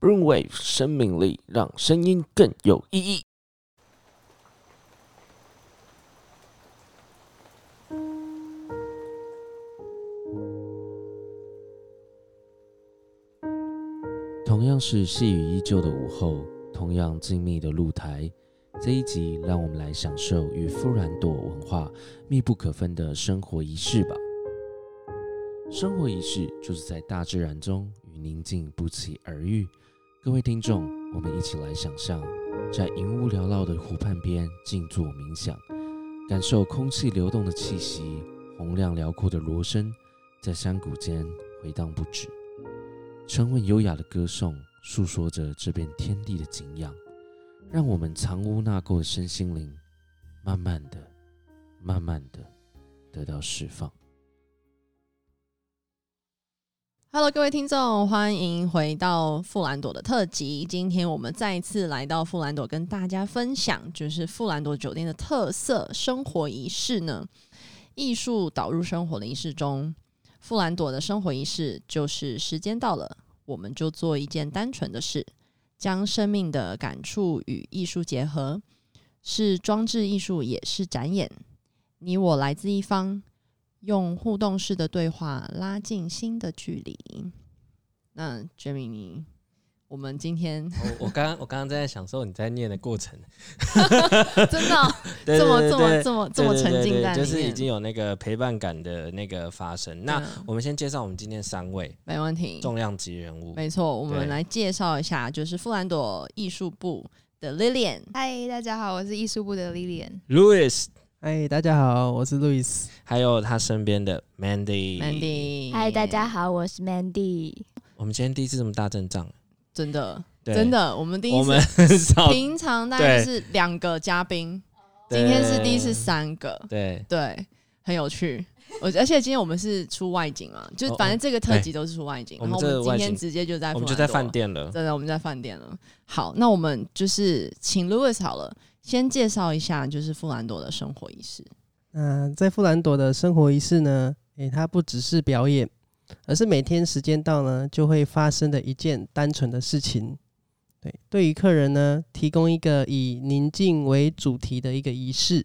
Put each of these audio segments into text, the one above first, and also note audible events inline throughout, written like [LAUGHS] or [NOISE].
Brainwave 生命力，让声音更有意义。同样是细雨依旧的午后，同样静谧的露台。这一集，让我们来享受与馥兰朵文化密不可分的生活仪式吧。生活仪式就是在大自然中与宁静不期而遇。各位听众，我们一起来想象，在云雾缭绕的湖畔边静坐冥想，感受空气流动的气息，洪亮辽阔的锣声在山谷间回荡不止，沉稳优雅的歌颂诉说着这片天地的景仰，让我们藏污纳垢的身心灵，慢慢的、慢慢的得到释放。Hello，各位听众，欢迎回到富兰朵的特辑。今天我们再一次来到富兰朵，跟大家分享，就是富兰朵酒店的特色生活仪式呢。艺术导入生活的仪式中，富兰朵的生活仪式就是：时间到了，我们就做一件单纯的事，将生命的感触与艺术结合，是装置艺术，也是展演。你我来自一方。用互动式的对话拉近心的距离。那 Jemmy，你我们今天我我刚刚我刚刚在享受你在念的过程 [LAUGHS] [LAUGHS] 真的、哦、这么这么这么这么沉浸在，就是已经有那个陪伴感的那个发生。那我们先介绍我们今天三位，没问题，重量级人物。没错，我们来介绍一下，就是富兰朵艺术部的 Lilian。嗨，大家好，我是艺术部的 Lilian。Louis。嗨，大家好，我是 Louis，还有他身边的 Mandy。Mandy，嗨，大家好，我是 Mandy。我们今天第一次这么大阵仗，真的，真的，我们第一次，[LAUGHS] 平常大概是两个嘉宾，今天是第一次三个，对对，很有趣。我而且今天我们是出外景嘛，就反正这个特辑都是出外景，然后我们今天直接就在，我们就在饭店了，真的，我们在饭店了。好，那我们就是请 Louis 好了。先介绍一下，就是富兰朵的生活仪式。嗯、在富兰朵的生活仪式呢，诶、它不只是表演，而是每天时间到呢，就会发生的一件单纯的事情。对，对于客人呢，提供一个以宁静为主题的一个仪式，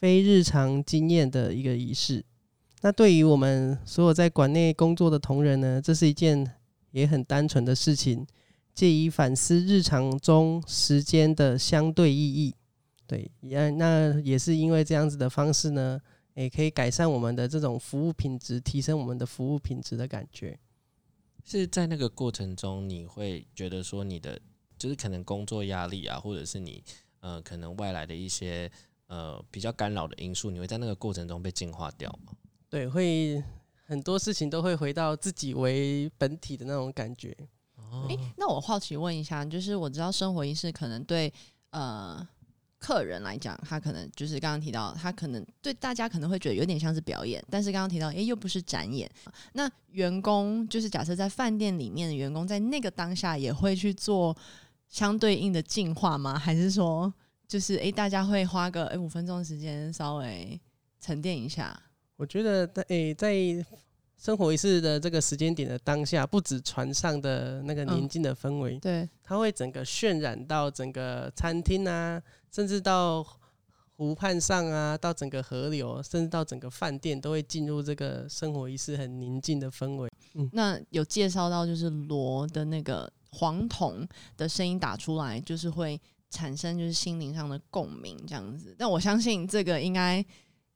非日常经验的一个仪式。那对于我们所有在馆内工作的同仁呢，这是一件也很单纯的事情。借以反思日常中时间的相对意义，对，也那也是因为这样子的方式呢，也可以改善我们的这种服务品质，提升我们的服务品质的感觉。是在那个过程中，你会觉得说你的就是可能工作压力啊，或者是你呃可能外来的一些呃比较干扰的因素，你会在那个过程中被净化掉吗？对，会很多事情都会回到自己为本体的那种感觉。哎、欸，那我好奇问一下，就是我知道生活仪式可能对呃客人来讲，他可能就是刚刚提到，他可能对大家可能会觉得有点像是表演，但是刚刚提到，哎、欸，又不是展演。那员工就是假设在饭店里面的员工，在那个当下也会去做相对应的进化吗？还是说，就是哎、欸，大家会花个哎五分钟的时间稍微沉淀一下？我觉得，在、欸、在。生活仪式的这个时间点的当下，不止船上的那个宁静的氛围，嗯，对，它会整个渲染到整个餐厅啊，甚至到湖畔上啊，到整个河流，甚至到整个饭店，都会进入这个生活仪式很宁静的氛围。嗯，那有介绍到就是锣的那个黄铜的声音打出来，就是会产生就是心灵上的共鸣这样子。但我相信这个应该。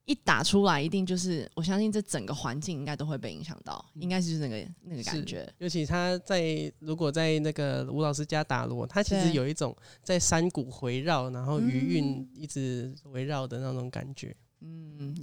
一打出来，一定就是我相信这整个环境应该都会被影响到，应该是那个那个感觉。尤其他在如果在那个吴老师家打锣，他其实有一种在山谷回绕，然后余韵一直围绕的那种感觉。嗯。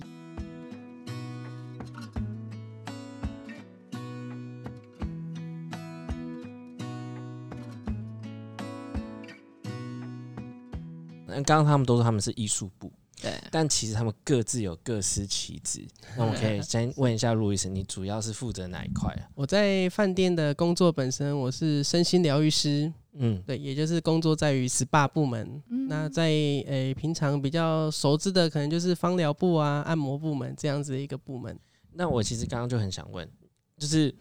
那刚刚他们都说他们是艺术部。对，但其实他们各自有各司其职。[LAUGHS] 那我可以先问一下路易斯，你主要是负责哪一块啊？我在饭店的工作本身，我是身心疗愈师。嗯，对，也就是工作在于 SPA 部门。嗯、那在诶、欸、平常比较熟知的，可能就是芳疗部啊、按摩部门这样子的一个部门。那我其实刚刚就很想问，就是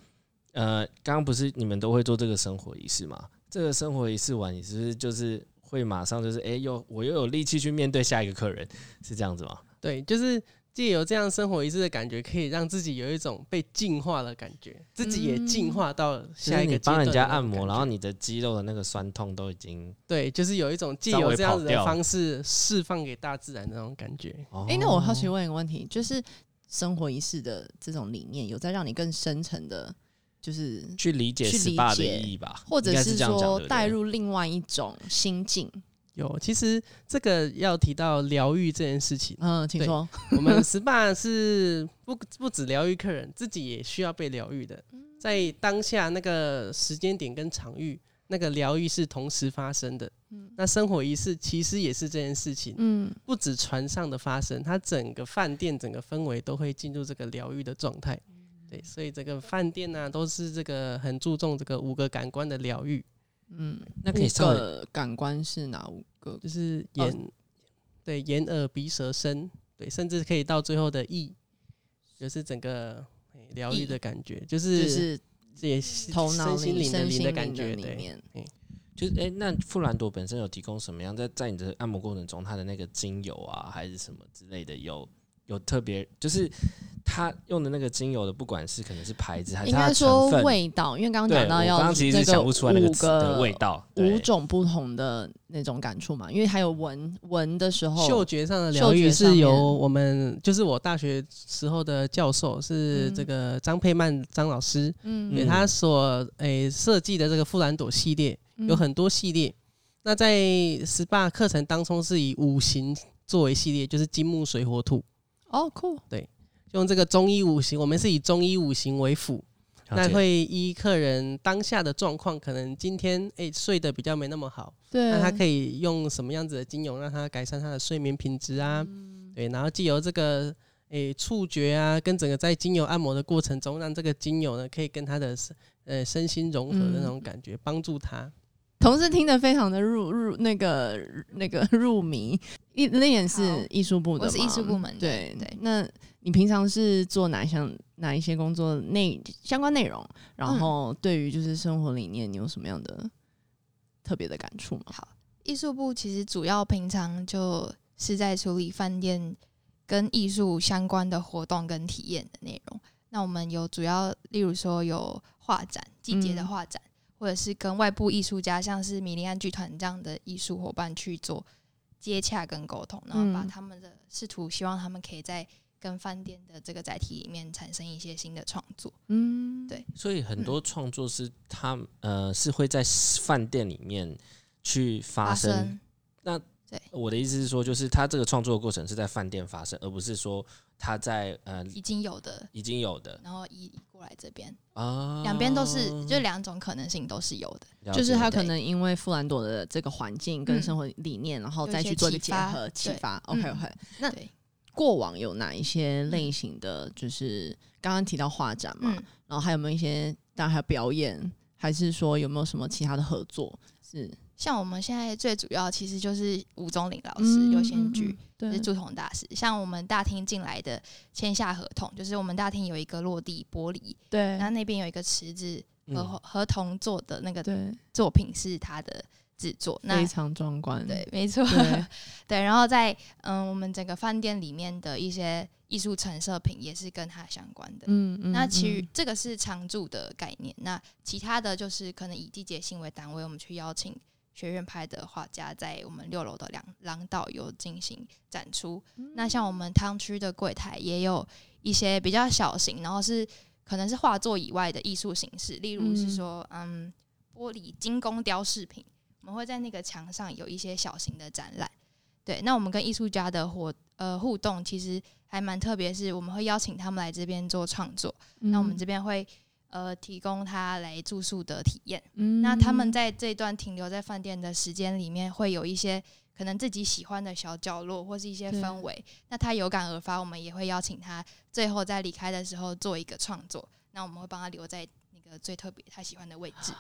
呃，刚刚不是你们都会做这个生活仪式吗？这个生活仪式完，你是不是就是会马上就是哎，又我又有力气去面对下一个客人，是这样子吗？对，就是借由这样生活仪式的感觉，可以让自己有一种被净化的感觉，自己也净化到下一个。帮人家按摩，然后你的肌肉的那个酸痛都已经对，就是有一种借由这样子的方式释放给大自然的那种感觉。哎，那我好奇问一个问题，就是生活仪式的这种理念，有在让你更深层的？就是去理解 SPA 的意义吧，或者是说带入另外一种心境。有，其实这个要提到疗愈这件事情。嗯，请说。我们 SPA 是不不止疗愈客人，自己也需要被疗愈的。在当下那个时间点跟场域，那个疗愈是同时发生的。嗯那生活仪式其实也是这件事情。嗯，不止船上的发生，它整个饭店整个氛围都会进入这个疗愈的状态。对，所以这个饭店呢、啊，都是这个很注重这个五个感官的疗愈。嗯，那可以说的感官是哪五个？就是眼，哦、对，眼耳鼻舌身，对，甚至可以到最后的意，就是整个疗愈的感觉，就是就是也头脑、身心灵的灵的感觉里面。对，就是哎、欸，那富兰朵本身有提供什么样？在在你的按摩过程中，它的那个精油啊，还是什么之类的，有有特别就是。他用的那个精油的，不管是可能是牌子还是它的成分，味道，因为刚刚讲到要刚刚其实想不出来那个词的味道，五种不同的那种感触嘛。因为还有闻闻的时候，嗅觉上的疗愈是由我们，就是我大学时候的教授是这个张佩曼张老师，嗯，给他所诶设计的这个富兰朵系列有很多系列。那在 SPA 课程当中是以五行作为系列，就是金木水火土。哦，酷，对。用这个中医五行，我们是以中医五行为辅，那会依客人当下的状况，可能今天诶、欸、睡得比较没那么好，对，那他可以用什么样子的精油让他改善他的睡眠品质啊？嗯、对，然后借由这个诶触觉啊，跟整个在精油按摩的过程中，让这个精油呢可以跟他的呃身心融合的那种感觉，帮、嗯、助他。同事听得非常的入入那个那个 [LAUGHS] 入迷，一那也是艺术部的，我是艺术部门的，对对，那。你平常是做哪项哪一些工作内相关内容？然后对于就是生活理念，你有什么样的特别的感触吗？好，艺术部其实主要平常就是在处理饭店跟艺术相关的活动跟体验的内容。那我们有主要，例如说有画展，季节的画展，嗯、或者是跟外部艺术家，像是米利安剧团这样的艺术伙伴去做接洽跟沟通，然后把他们的试图希望他们可以在。跟饭店的这个载体里面产生一些新的创作，嗯，对，所以很多创作是他呃是会在饭店里面去发生。那对我的意思是说，就是他这个创作的过程是在饭店发生，而不是说他在呃已经有的已经有的，然后移过来这边啊，两边都是就两种可能性都是有的，就是他可能因为富兰朵的这个环境跟生活理念，嗯、然后再去做一个结合启发。OK OK，那。过往有哪一些类型的？就是刚刚提到画展嘛，嗯、然后还有没有一些？当然还有表演，还是说有没有什么其他的合作？是像我们现在最主要其实就是吴宗林老师优先剧，是驻同大师。像我们大厅进来的签下合同，就是我们大厅有一个落地玻璃，对，然后那边有一个池子和合同做的那个作品是他的。制作那非常壮观，对，没错，对，[LAUGHS] 对，然后在嗯，我们整个饭店里面的一些艺术陈设品也是跟他相关的，嗯嗯。那其余这个是常驻的概念，那其他的就是可能以季节性为单位，我们去邀请学院派的画家在我们六楼的两廊道有进行展出。嗯、那像我们汤区的柜台也有一些比较小型，然后是可能是画作以外的艺术形式，例如是说嗯，嗯，玻璃精工雕饰品。我们会在那个墙上有一些小型的展览，对。那我们跟艺术家的活呃互动其实还蛮特别，是我们会邀请他们来这边做创作，嗯、那我们这边会呃提供他来住宿的体验。嗯、那他们在这段停留在饭店的时间里面，会有一些可能自己喜欢的小角落或是一些氛围。那他有感而发，我们也会邀请他最后在离开的时候做一个创作。那我们会帮他留在那个最特别他喜欢的位置。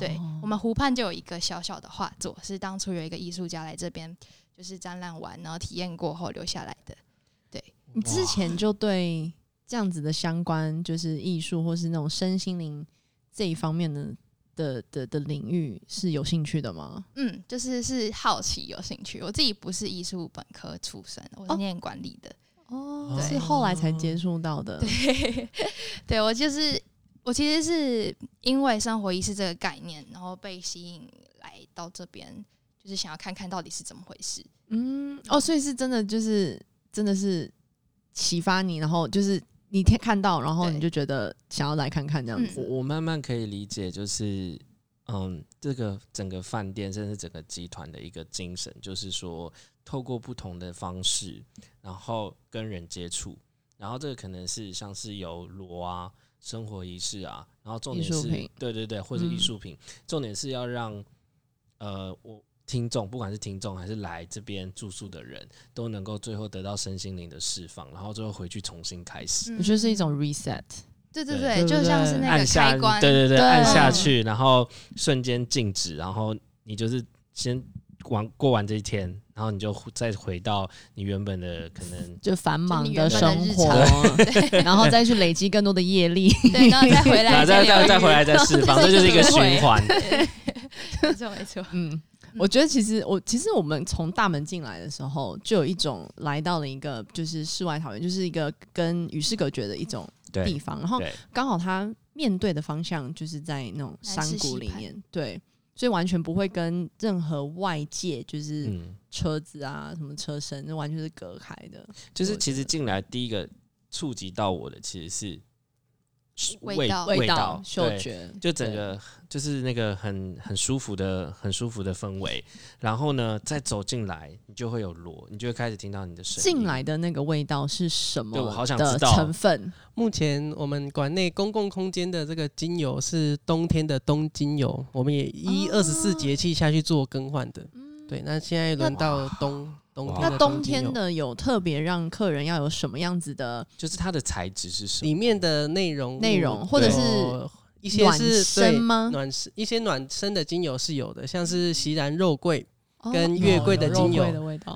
对，我们湖畔就有一个小小的画作，是当初有一个艺术家来这边，就是展览完然后体验过后留下来的。对，你之前就对这样子的相关，就是艺术或是那种身心灵这一方面的的的的领域是有兴趣的吗？嗯，就是是好奇有兴趣。我自己不是艺术本科出身，我是念管理的。哦，是后来才接触到的。[LAUGHS] 对，对我就是我其实是因为生活仪式这个概念，然后被吸引来到这边，就是想要看看到底是怎么回事。嗯，哦，所以是真的，就是真的是启发你，然后就是你看看到，然后你就觉得想要来看看这样子。我我慢慢可以理解，就是嗯，这个整个饭店甚至整个集团的一个精神，就是说透过不同的方式，然后跟人接触，然后这个可能是像是有罗啊、生活仪式啊，然后重点是，对对对，或者艺术品，嗯、重点是要让呃我。听众，不管是听众还是来这边住宿的人，都能够最后得到身心灵的释放，然后最后回去重新开始。我觉得是一种 reset。对对对，就像是那个开关，对对对，按下去，然后瞬间静止，然后你就是先完过完这一天，然后你就再回到你原本的可能就繁忙的生活，[LAUGHS] 然后再去累积更多的业力，对，然后再回来，[LAUGHS] 再再再回来再释放，这就是一个循环。[LAUGHS] 没错没错，嗯。我觉得其实我其实我们从大门进来的时候，就有一种来到了一个就是世外桃源，就是一个跟与世隔绝的一种地方。然后刚好他面对的方向就是在那种山谷里面，对，所以完全不会跟任何外界就是车子啊、什么车身，那完全是隔开的。就是其实进来第一个触及到我的其实是。味道、味道、嗅觉，就整个就是那个很很舒服的、很舒服的氛围。然后呢，再走进来，你就会有螺，你就会开始听到你的声音。进来的那个味道是什么？对，我好想知道成分。目前我们馆内公共空间的这个精油是冬天的冬精油，我们也一二十四节气下去做更换的。哦、对，那现在轮到冬。冬天那冬天的有特别让客人要有什么样子的？就是它的材质是什么？里面的内容内容，或者是一些是暖身吗？暖身一些暖身的精油是有的，像是席然肉桂跟月桂的精油。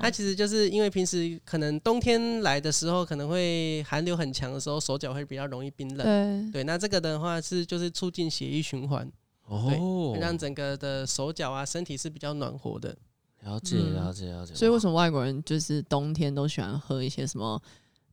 它其实就是因为平时可能冬天来的时候，可能会寒流很强的时候，手脚会比较容易冰冷。对对，那这个的话是就是促进血液循环，哦，让整个的手脚啊身体是比较暖和的。了解，了解，了解。所以为什么外国人就是冬天都喜欢喝一些什么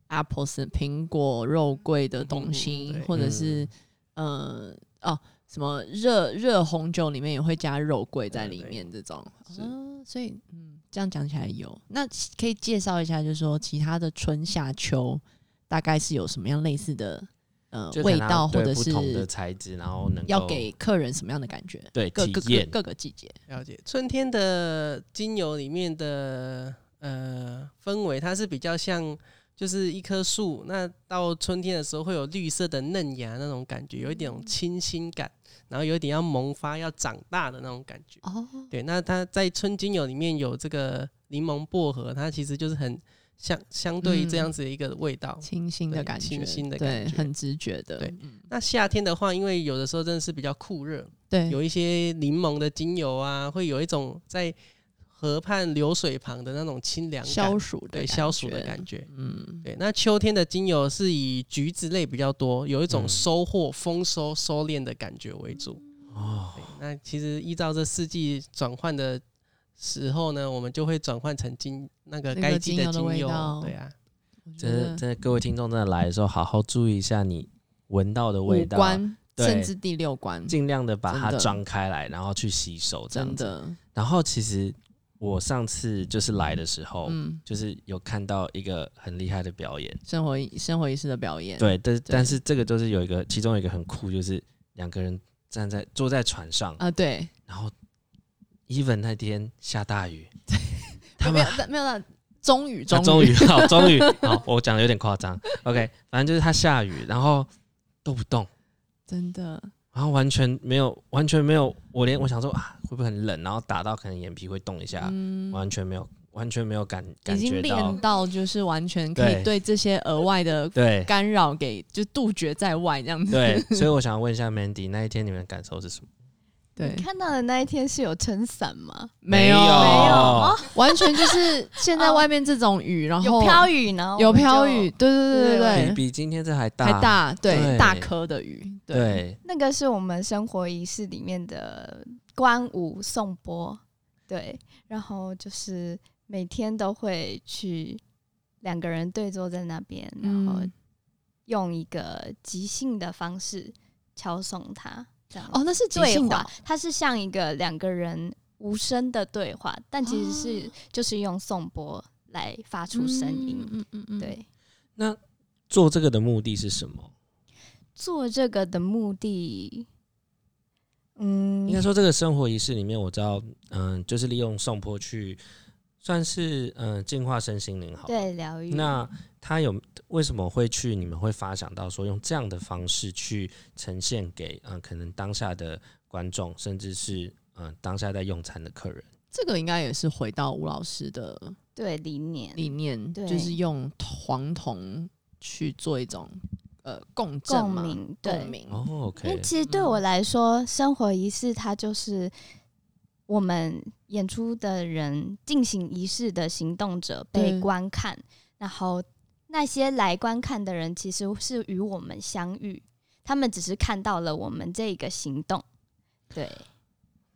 apples 苹果肉桂的东西，或者是嗯哦什么热热红酒里面也会加肉桂在里面这种。嗯，所以嗯这样讲起来有，那可以介绍一下，就是说其他的春夏秋大概是有什么样类似的。呃，味道或者是不同的材质，然后能要给客人什么样的感觉？对，各个各个季节了解。春天的精油里面的呃氛围，它是比较像就是一棵树。那到春天的时候，会有绿色的嫩芽那种感觉，有一点清新感，然后有一点要萌发、要长大的那种感觉。哦，对。那它在春精油里面有这个柠檬薄荷，它其实就是很。相相对于这样子的一个味道，清新的感觉，清新的感觉，很直觉的。对，那夏天的话，因为有的时候真的是比较酷热，对，有一些柠檬的精油啊，会有一种在河畔流水旁的那种清凉、消暑，对，消暑的感觉。嗯，对。那秋天的精油是以橘子类比较多，有一种收获、丰收、收敛的感觉为主。哦，那其实依照这四季转换的。时候呢，我们就会转换成精那个该季的精油，精油对啊。真的，真的，各位听众真的来的时候，好好注意一下你闻到的味道，对甚至第六关，尽量的把它张开来，然后去吸收，这样子。真的。然后其实我上次就是来的时候，嗯，就是有看到一个很厉害的表演，生活生活仪式的表演。对，但但是这个就是有一个，其中有一个很酷，就是两个人站在坐在船上啊，对，然后。Even 那天下大雨，[LAUGHS] 他们没有没有了，终于终于好 [LAUGHS] 终于好，我讲的有点夸张。OK，反正就是他下雨，然后都不动，真的，然后完全没有完全没有，我连我想说啊会不会很冷，然后打到可能眼皮会动一下，嗯、完全没有完全没有感感觉到，已经练到就是完全可以对这些额外的对干扰给就杜绝在外这样子。对，所以我想问一下 [LAUGHS] Mandy，那一天你们的感受是什么？对，看到的那一天是有撑伞吗？没有，没有，完全就是现在外面这种雨，然后有飘雨呢，有飘雨，对对对对对，比比今天这还大，还大，对，大颗的雨，对，对，那个是我们生活仪式里面的观舞颂钵，对，然后就是每天都会去两个人对坐在那边，然后用一个即兴的方式敲送它。哦，那是即兴的，它是像一个两个人无声的对话，但其实是就是用颂钵来发出声音。嗯嗯嗯，对。那做这个的目的是什么？做这个的目的，嗯，应该说这个生活仪式里面，我知道，嗯，就是利用颂钵去算是嗯净化身心灵，好，对，疗愈。那他有为什么会去？你们会发想到说用这样的方式去呈现给嗯，可能当下的观众，甚至是嗯当下在用餐的客人。这个应该也是回到吴老师的对理念，理念就是用黄铜去做一种呃共振共鸣，对，共鸣。哦，OK。因为其实对我来说，嗯、生活仪式它就是我们演出的人进行仪式的行动者被观看，然后。那些来观看的人其实是与我们相遇，他们只是看到了我们这个行动，对，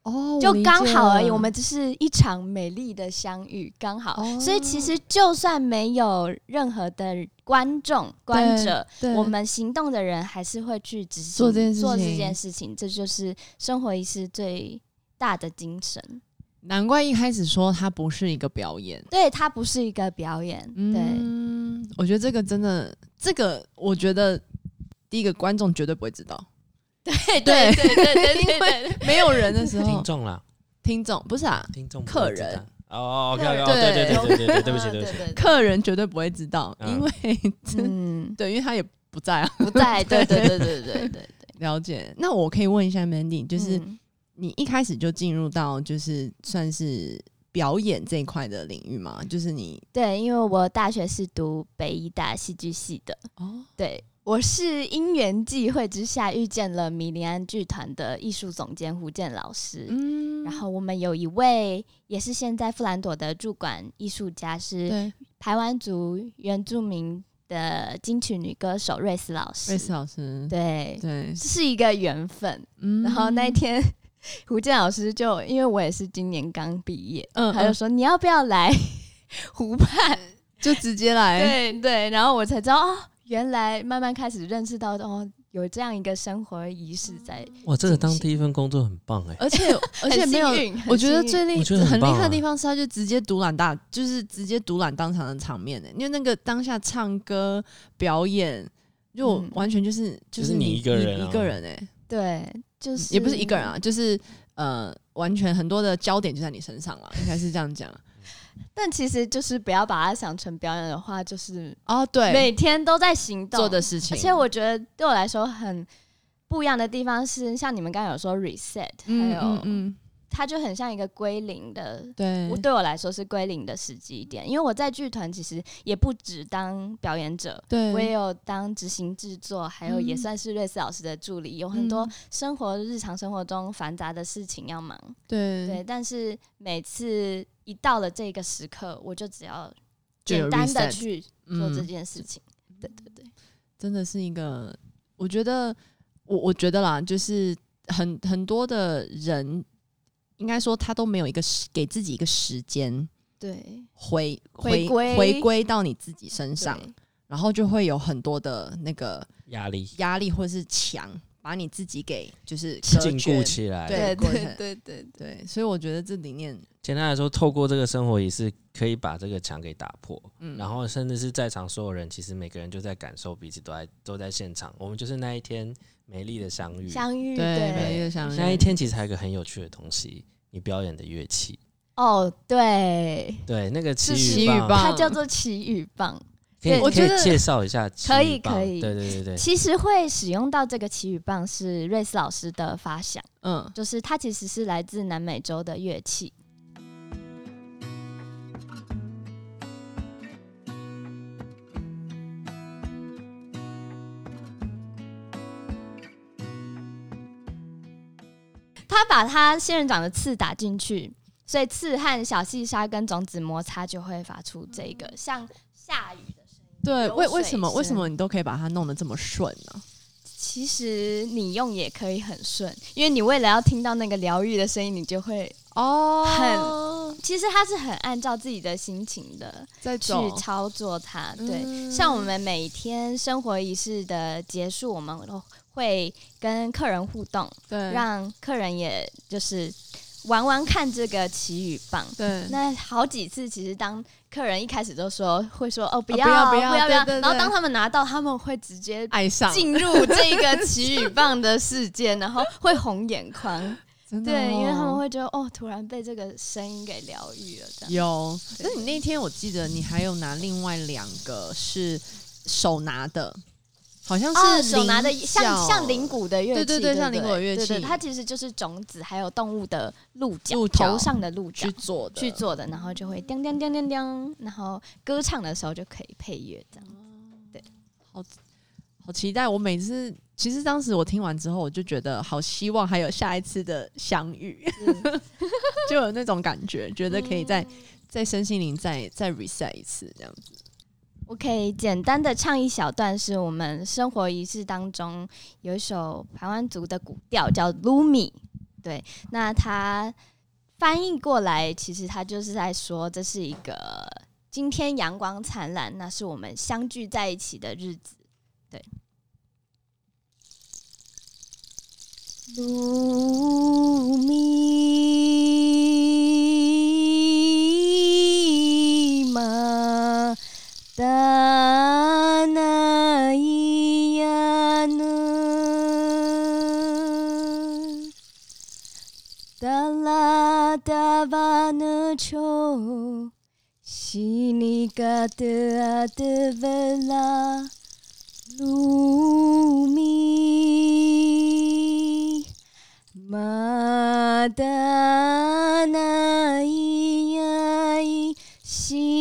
哦，就刚好而已。我们只是一场美丽的相遇，刚好。哦，所以其实就算没有任何的观众、观者，我们行动的人还是会去执行做这做这件事情。这就是生活仪式最大的精神。难怪一开始说它不是一个表演，对，它不是一个表演。对，嗯，我觉得这个真的，这个我觉得第一个观众绝对不会知道。对对对对对，对，[LAUGHS] 因为没有人的时候，听众啦，听众不是啊，听众客人哦，对对对对对对，对不起对不起，客人绝对不会知道，因为嗯，对，因为他也不在啊，不在，对对对对对对，了解。那我可以问一下 Mandy，就是。你一开始就进入到就是算是表演这一块的领域吗？就是你对，因为我大学是读北医大戏剧系的哦。对，我是因缘际会之下遇见了米林安剧团的艺术总监胡健老师。嗯，然后我们有一位也是现在富兰朵的驻馆艺术家，是台湾族原住民的金曲女歌手瑞斯老师。瑞斯老师，对对，这是一个缘分。嗯，然后那一天。[LAUGHS] 胡健老师就因为我也是今年刚毕业，嗯，他就说你要不要来 [LAUGHS] 湖畔，就直接来，对对，然后我才知道哦，原来慢慢开始认识到哦，有这样一个生活仪式在。哇，这个当第一份工作很棒哎，而且 [LAUGHS] 而且没有，我觉得最厉很厉害的地方是他就直接独揽大，就是直接独揽当场的场面哎，因为那个当下唱歌表演就完全就是就是你一个人一个人哎，对。就是也不是一个人啊，就是呃，完全很多的焦点就在你身上了，应该是这样讲。[LAUGHS] 但其实就是不要把它想成表演的话，就是哦，对，每天都在行动做的事情。而且我觉得对我来说很不一样的地方是，像你们刚刚有说 reset，还有嗯。嗯它就很像一个归零的，对，对我来说是归零的时机点。因为我在剧团其实也不只当表演者，对，我也有当执行制作，还有也算是瑞斯老师的助理，嗯、有很多生活日常生活中繁杂的事情要忙，对对。但是每次一到了这个时刻，我就只要简单的去做这件事情。嗯、对对对，真的是一个，我觉得我我觉得啦，就是很很多的人。应该说，他都没有一个时给自己一个时间，对，回回归回归到你自己身上，然后就会有很多的那个压力，压力或者是墙，把你自己给就是禁锢起来。对对对对对，所以我觉得这里面，简单来说，透过这个生活也是，可以把这个墙给打破。嗯，然后甚至是在场所有人，其实每个人就在感受彼此都在都在现场。我们就是那一天。美丽的相遇，相遇对，对美丽的相遇。那一天其实还有一个很有趣的东西，你表演的乐器。哦，对，对，那个奇雨棒，它叫做奇雨棒。对，我觉得介绍一下奇雨棒。可以，可以。对，对，对，对。其实会使用到这个奇雨棒是瑞斯老师的发想，嗯，就是它其实是来自南美洲的乐器。把它仙人掌的刺打进去，所以刺和小细沙跟种子摩擦就会发出这个像下雨的声音。对，为为什么为什么你都可以把它弄得这么顺呢？其实你用也可以很顺，因为你为了要听到那个疗愈的声音，你就会哦很。其实它是很按照自己的心情的在去操作它。对，嗯、像我们每天生活仪式的结束，我们都会跟客人互动，对，让客人也就是。玩玩看这个奇雨棒，对，那好几次其实当客人一开始都说会说哦不要不要不要不要，然后当他们拿到，他们会直接爱上。进入这个奇雨棒的世界，然后会红眼眶，对，因为他们会觉得哦，突然被这个声音给疗愈了。这样。有，那你那天我记得你还有拿另外两个是手拿的。好像是、哦、手拿的像像铃鼓的乐器，对对对，像铃鼓的乐器，对对，它其实就是种子还有动物的鹿角，鹿角头上的鹿角去做的，去做的，然后就会叮叮叮叮叮，然后歌唱的时候就可以配乐这样。对，好好期待！我每次其实当时我听完之后，我就觉得好希望还有下一次的相遇，嗯、[LAUGHS] 就有那种感觉，觉得可以再再身心灵再再 reset 一次这样子。我可以简单的唱一小段，是我们生活仪式当中有一首排湾族的古调，叫《鲁米》。对，那它翻译过来，其实它就是在说，这是一个今天阳光灿烂，那是我们相聚在一起的日子。对，鲁米さないやぬ。だらだばぬちょう死にかてあてべらるみまだないやいし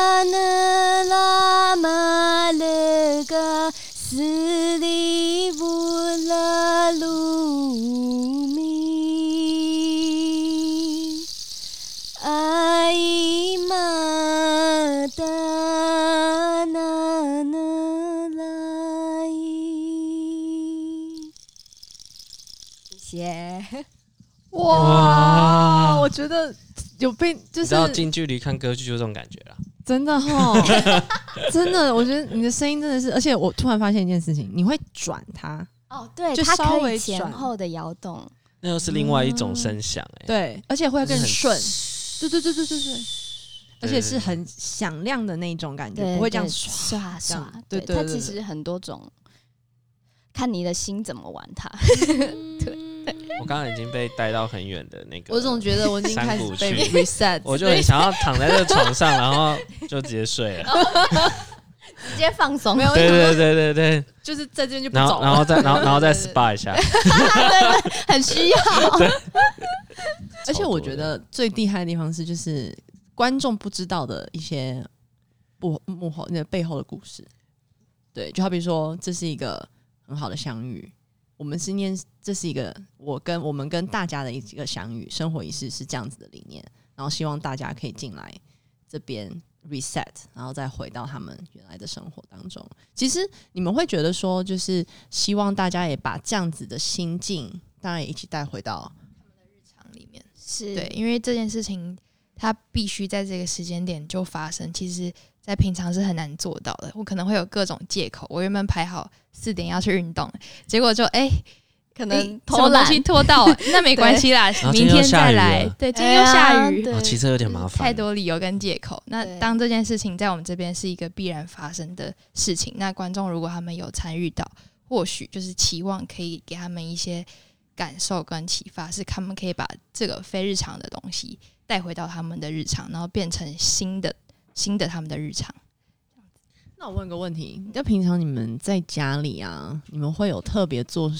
有被就是要近距离看歌剧就这种感觉了，真的哈，[LAUGHS] 真的，我觉得你的声音真的是，而且我突然发现一件事情，你会转它。哦，对，就稍微前后的摇动，那又是另外一种声响哎，对，而且会更顺，对对对对对对，而且是很响亮的那种感觉，不会这样刷刷，对对，它其实很多种，看你的心怎么玩它，[LAUGHS] 对。[LAUGHS] 我刚刚已经被带到很远的那个，我总觉得我已经开始被 reset，我就很想要躺在这个床上，然后就直接睡了，直接放松。没有，对对对对对，就是在这边就不走，然后再然后然后再 SPA 一下，很需要。而且我觉得最厉害的地方是，就是观众不知道的一些幕幕后那个背后的故事。对，就好比说，这是一个很好的相遇。我们今天这是一个我跟我们跟大家的一个相遇，生活仪式是这样子的理念，然后希望大家可以进来这边 reset，然后再回到他们原来的生活当中。其实你们会觉得说，就是希望大家也把这样子的心境，当然也一起带回到他们的日常里面。是对，因为这件事情它必须在这个时间点就发生，其实在平常是很难做到的。我可能会有各种借口，我原本排好。四点要去运动，结果就哎、欸，可能拖东西拖到，那没 [LAUGHS] 关系啦，明天再来。对，今天又下雨，骑车有点麻烦，太多理由跟借口。那当这件事情在我们这边是一个必然发生的事情，那观众如果他们有参与到，或许就是期望可以给他们一些感受跟启发，是他们可以把这个非日常的东西带回到他们的日常，然后变成新的新的他们的日常。那我问个问题，那平常你们在家里啊，你们会有特别做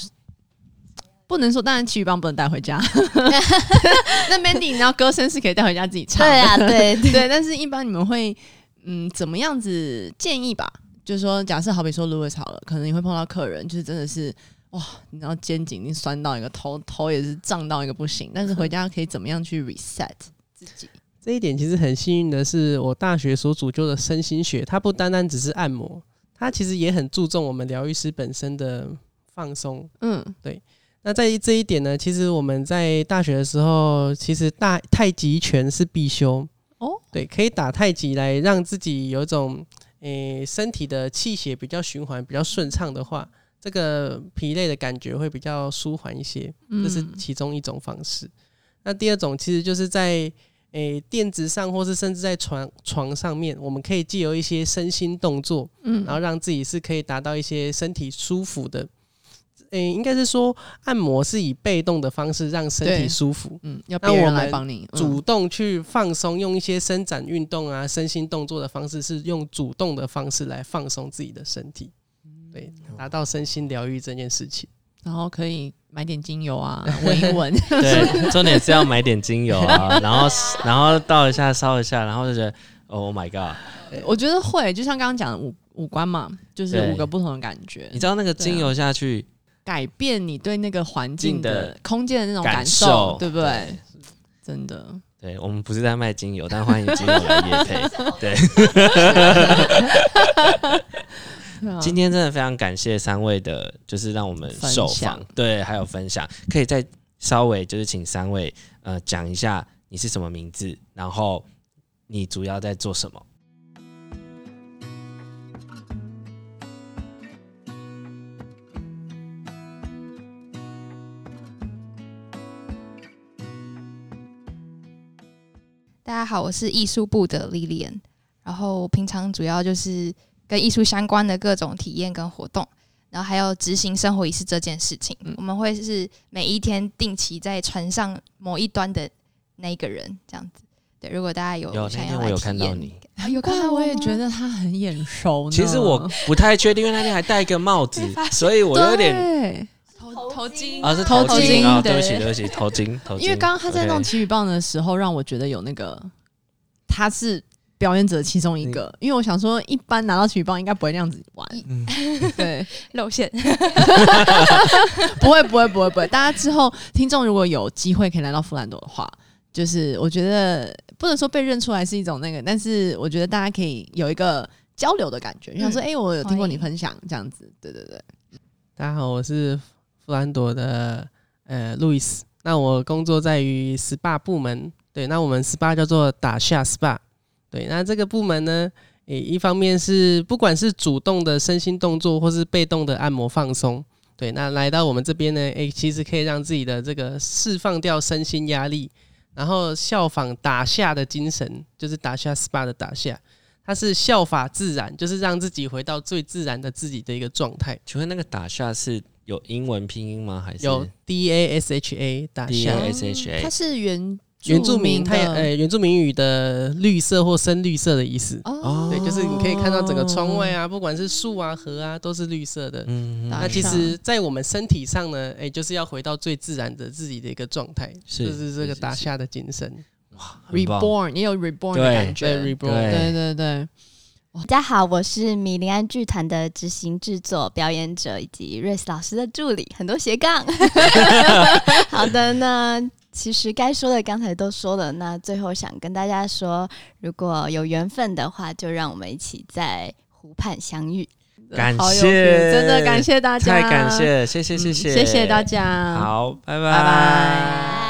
不能说，当然奇雨棒不能带回家。[LAUGHS] 那 Mandy，你知道歌声是可以带回家自己唱的。对啊，对对，[LAUGHS] 对。但是一般你们会嗯怎么样子建议吧？就是说，假设好比说 Louis 好了，可能你会碰到客人，就是真的是哇，你知道肩颈已经酸到一个头，头也是胀到一个不行。但是回家可以怎么样去 reset 自己？这一点其实很幸运的是，我大学所主修的身心学，它不单单只是按摩，它其实也很注重我们疗愈师本身的放松。嗯，对。那在这一点呢，其实我们在大学的时候，其实大太极拳是必修哦。对，可以打太极来让自己有一种诶、欸、身体的气血比较循环比较顺畅的话，这个疲累的感觉会比较舒缓一些。这是其中一种方式。嗯、那第二种其实就是在诶、欸、垫子上，或是甚至在床床上面，我们可以借由一些身心动作，嗯，然后让自己是可以达到一些身体舒服的。诶、欸，应该是说按摩是以被动的方式让身体舒服，嗯，要别人来帮你，主动去放松，用一些伸展运动啊、身心动作的方式，是用主动的方式来放松自己的身体，对，达到身心疗愈这件事情。然后可以买点精油啊，[LAUGHS] 闻一闻。对，[LAUGHS] 重点是要买点精油啊，[LAUGHS] 然后然后倒一下，烧一下，然后就觉得，Oh my god！我觉得会，就像刚刚讲的五五官嘛，就是五个不同的感觉。你知道那个精油下去。改变你对那个环境的空间的那种感受，对不对？对，真的。对，我们不是在卖精油，但欢迎精油来业配。对。今天真的非常感谢三位的，就是让我们受访，对，还有分享，可以再稍微就是请三位呃讲一下你是什么名字，然后你主要在做什么。大家好，我是艺术部的 Lilian，然后平常主要就是跟艺术相关的各种体验跟活动，然后还有执行生活仪式这件事情。嗯、我们会是每一天定期在船上某一端的那一个人这样子。对，如果大家有想要来体验，有，那天我有看到你，啊、有看到我也觉得他很眼熟。其实我不太确定，因为那天还戴一个帽子，[LAUGHS] 所以我有点。头头巾啊，是头巾啊，对不起，对不起，头巾，头巾。因为刚刚他在弄奇雨棒的时候，让我觉得有那个他是表演者其中一个。因为我想说，一般拿到奇雨棒应该不会那样子玩，[LAUGHS] 对，[LAUGHS] 露馅，不会，不会，不会，不会。大家之后听众如果有机会可以来到弗兰朵的话，就是我觉得不能说被认出来是一种那个，但是我觉得大家可以有一个交流的感觉，就想说，哎，我有听过你分享这样子，对对对。大家好，我是。弗兰朵的呃，路易斯，那我工作在于 SPA 部门，对，那我们 SPA 叫做打下 SPA，对，那这个部门呢，诶，一方面是不管是主动的身心动作，或是被动的按摩放松，对，那来到我们这边呢，诶，其实可以让自己的这个释放掉身心压力，然后效仿打下的精神，就是打下 SPA 的打下，它是效法自然，就是让自己回到最自然的自己的一个状态。请问那个打下是？有英文拼音吗？还是有 D A S H A 打下 D A S H A？它是原原住民，它呃原住民语的绿色或深绿色的意思。哦，对，就是你可以看到整个窗外啊，不管是树啊、河啊，都是绿色的。嗯，那其实，在我们身体上呢，哎，就是要回到最自然的自己的一个状态，就是这个打下的精神。哇，Reborn 也有 Reborn 的感觉，Reborn，对对对。大家好，我是米林安剧团的执行制作表演者以及瑞斯老师的助理，很多斜杠。[LAUGHS] 好的，那其实该说的刚才都说了，那最后想跟大家说，如果有缘分的话，就让我们一起在湖畔相遇。感谢，真的感谢大家，太感谢，谢谢谢谢，谢谢大家，好，拜拜拜拜。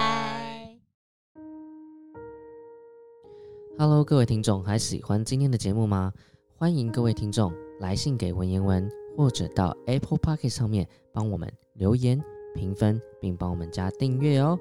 Hello，各位听众，还喜欢今天的节目吗？欢迎各位听众来信给文言文，或者到 Apple Podcast 上面帮我们留言、评分，并帮我们加订阅哦。